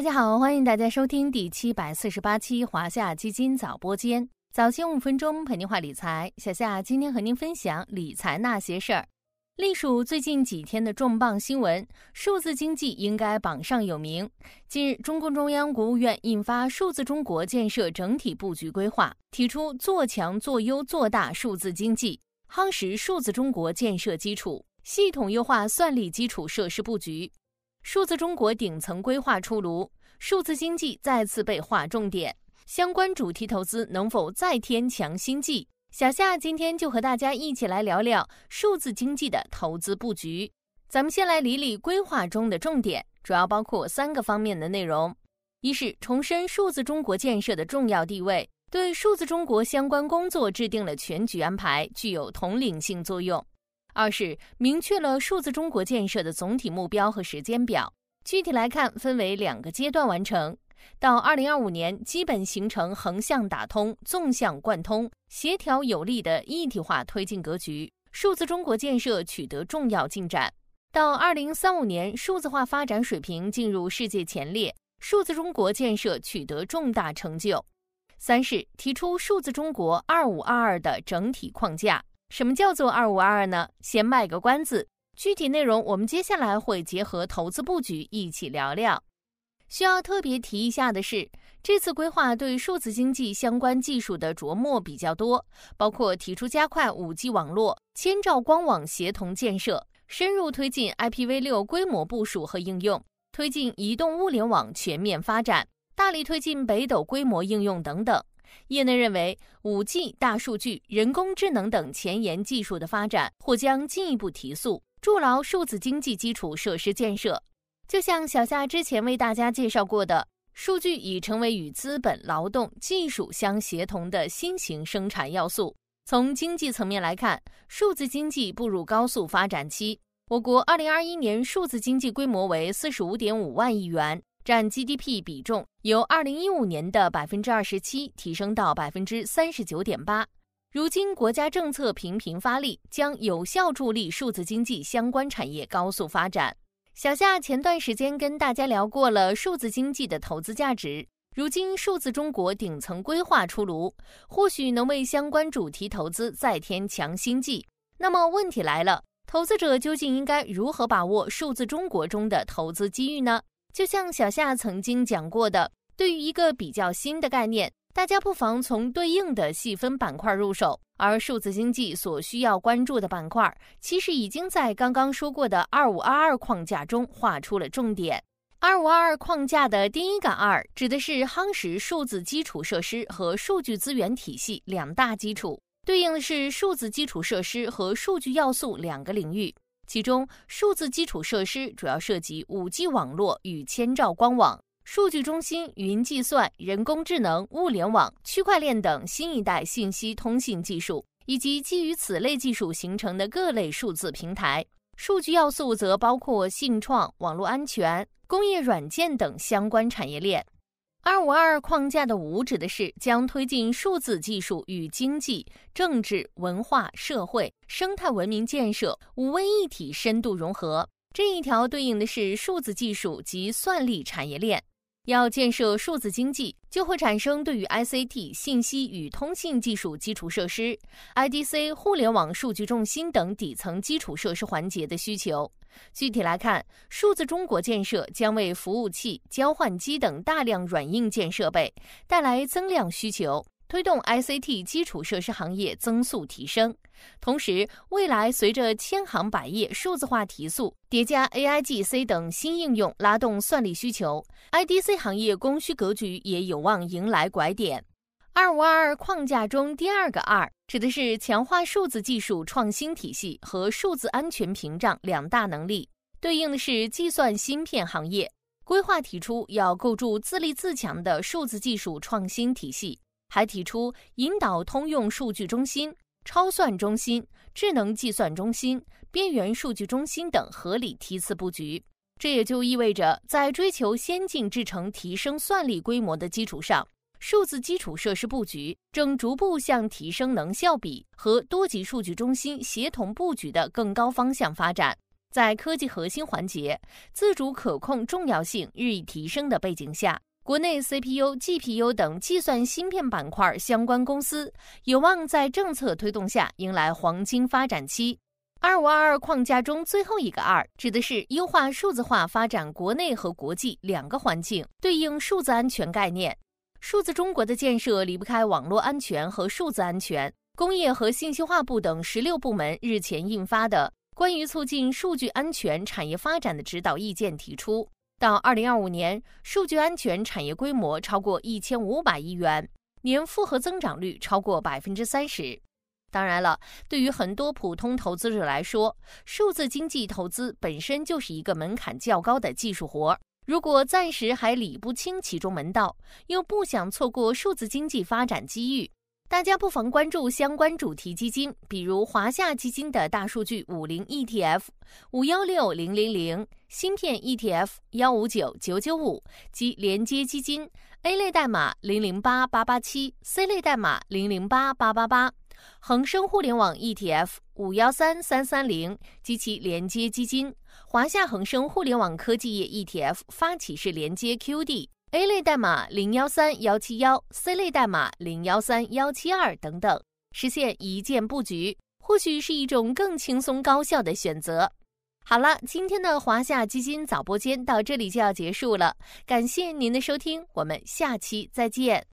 大家好，欢迎大家收听第七百四十八期华夏基金早播间，早间五分钟陪您话理财。小夏今天和您分享理财那些事儿。隶属最近几天的重磅新闻，数字经济应该榜上有名。近日，中共中央、国务院印发《数字中国建设整体布局规划》，提出做强、做优、做大数字经济，夯实数字中国建设基础，系统优化算力基础设施布局。数字中国顶层规划出炉，数字经济再次被划重点，相关主题投资能否再添强心剂？小夏今天就和大家一起来聊聊数字经济的投资布局。咱们先来理理规划中的重点，主要包括三个方面的内容：一是重申数字中国建设的重要地位，对数字中国相关工作制定了全局安排，具有统领性作用；二是明确了数字中国建设的总体目标和时间表，具体来看分为两个阶段完成。到二零二五年，基本形成横向打通、纵向贯通、协调有力的一体化推进格局，数字中国建设取得重要进展。到二零三五年，数字化发展水平进入世界前列，数字中国建设取得重大成就。三是提出数字中国“二五二二”的整体框架。什么叫做“二五二二”呢？先卖个关子，具体内容我们接下来会结合投资布局一起聊聊。需要特别提一下的是，这次规划对数字经济相关技术的琢磨比较多，包括提出加快 5G 网络、千兆光网协同建设，深入推进 IPv6 规模部署和应用，推进移动物联网全面发展，大力推进北斗规模应用等等。业内认为，5G、大数据、人工智能等前沿技术的发展或将进一步提速，筑牢数字经济基础设施建设。就像小夏之前为大家介绍过的，数据已成为与资本、劳动、技术相协同的新型生产要素。从经济层面来看，数字经济步入高速发展期。我国二零二一年数字经济规模为四十五点五万亿元，占 GDP 比重由二零一五年的百分之二十七提升到百分之三十九点八。如今国家政策频频发力，将有效助力数字经济相关产业高速发展。小夏前段时间跟大家聊过了数字经济的投资价值，如今数字中国顶层规划出炉，或许能为相关主题投资再添强心剂。那么问题来了，投资者究竟应该如何把握数字中国中的投资机遇呢？就像小夏曾经讲过的，对于一个比较新的概念。大家不妨从对应的细分板块入手，而数字经济所需要关注的板块，其实已经在刚刚说过的“二五二二”框架中画出了重点。“二五二二”框架的第一个“二”指的是夯实数字基础设施和数据资源体系两大基础，对应的是数字基础设施和数据要素两个领域。其中，数字基础设施主要涉及 5G 网络与千兆光网。数据中心、云计算、人工智能、物联网、区块链等新一代信息通信技术，以及基于此类技术形成的各类数字平台。数据要素则包括信创、网络安全、工业软件等相关产业链。二五二框架的五指的是将推进数字技术与经济、政治、文化、社会、生态文明建设五位一体深度融合。这一条对应的是数字技术及算力产业链。要建设数字经济，就会产生对于 ICT 信息与通信技术基础设施、IDC 互联网数据中心等底层基础设施环节的需求。具体来看，数字中国建设将为服务器、交换机等大量软硬件设备带来增量需求。推动 ICT 基础设施行业增速提升，同时，未来随着千行百业数字化提速，叠加 AIGC 等新应用，拉动算力需求，IDC 行业供需格局也有望迎来拐点。二五二二框架中第二个二，指的是强化数字技术创新体系和数字安全屏障两大能力，对应的是计算芯片行业。规划提出要构筑自立自强的数字技术创新体系。还提出引导通用数据中心、超算中心、智能计算中心、边缘数据中心等合理梯次布局。这也就意味着，在追求先进制程、提升算力规模的基础上，数字基础设施布局正逐步向提升能效比和多级数据中心协同布局的更高方向发展。在科技核心环节、自主可控重要性日益提升的背景下，国内 CPU、GPU 等计算芯片板块相关公司有望在政策推动下迎来黄金发展期。二五二二框架中最后一个“二”指的是优化数字化发展国内和国际两个环境，对应数字安全概念。数字中国的建设离不开网络安全和数字安全。工业和信息化部等十六部门日前印发的《关于促进数据安全产业发展的指导意见》提出，到二零二五年，数据安全产业规模超过一千五百亿元，年复合增长率超过百分之三十。当然了，对于很多普通投资者来说，数字经济投资本身就是一个门槛较高的技术活。如果暂时还理不清其中门道，又不想错过数字经济发展机遇，大家不妨关注相关主题基金，比如华夏基金的大数据五零 ETF 五幺六零零零、芯片 ETF 幺五九九九五及连接基金 A 类代码零零八八八七、C 类代码零零八八八八。恒生互联网 ETF 五幺三三三零及其连接基金，华夏恒生互联网科技业 ETF 发起式连接 QD，A 类代码零幺三幺七幺，C 类代码零幺三幺七二等等，实现一键布局，或许是一种更轻松高效的选择。好了，今天的华夏基金早播间到这里就要结束了，感谢您的收听，我们下期再见。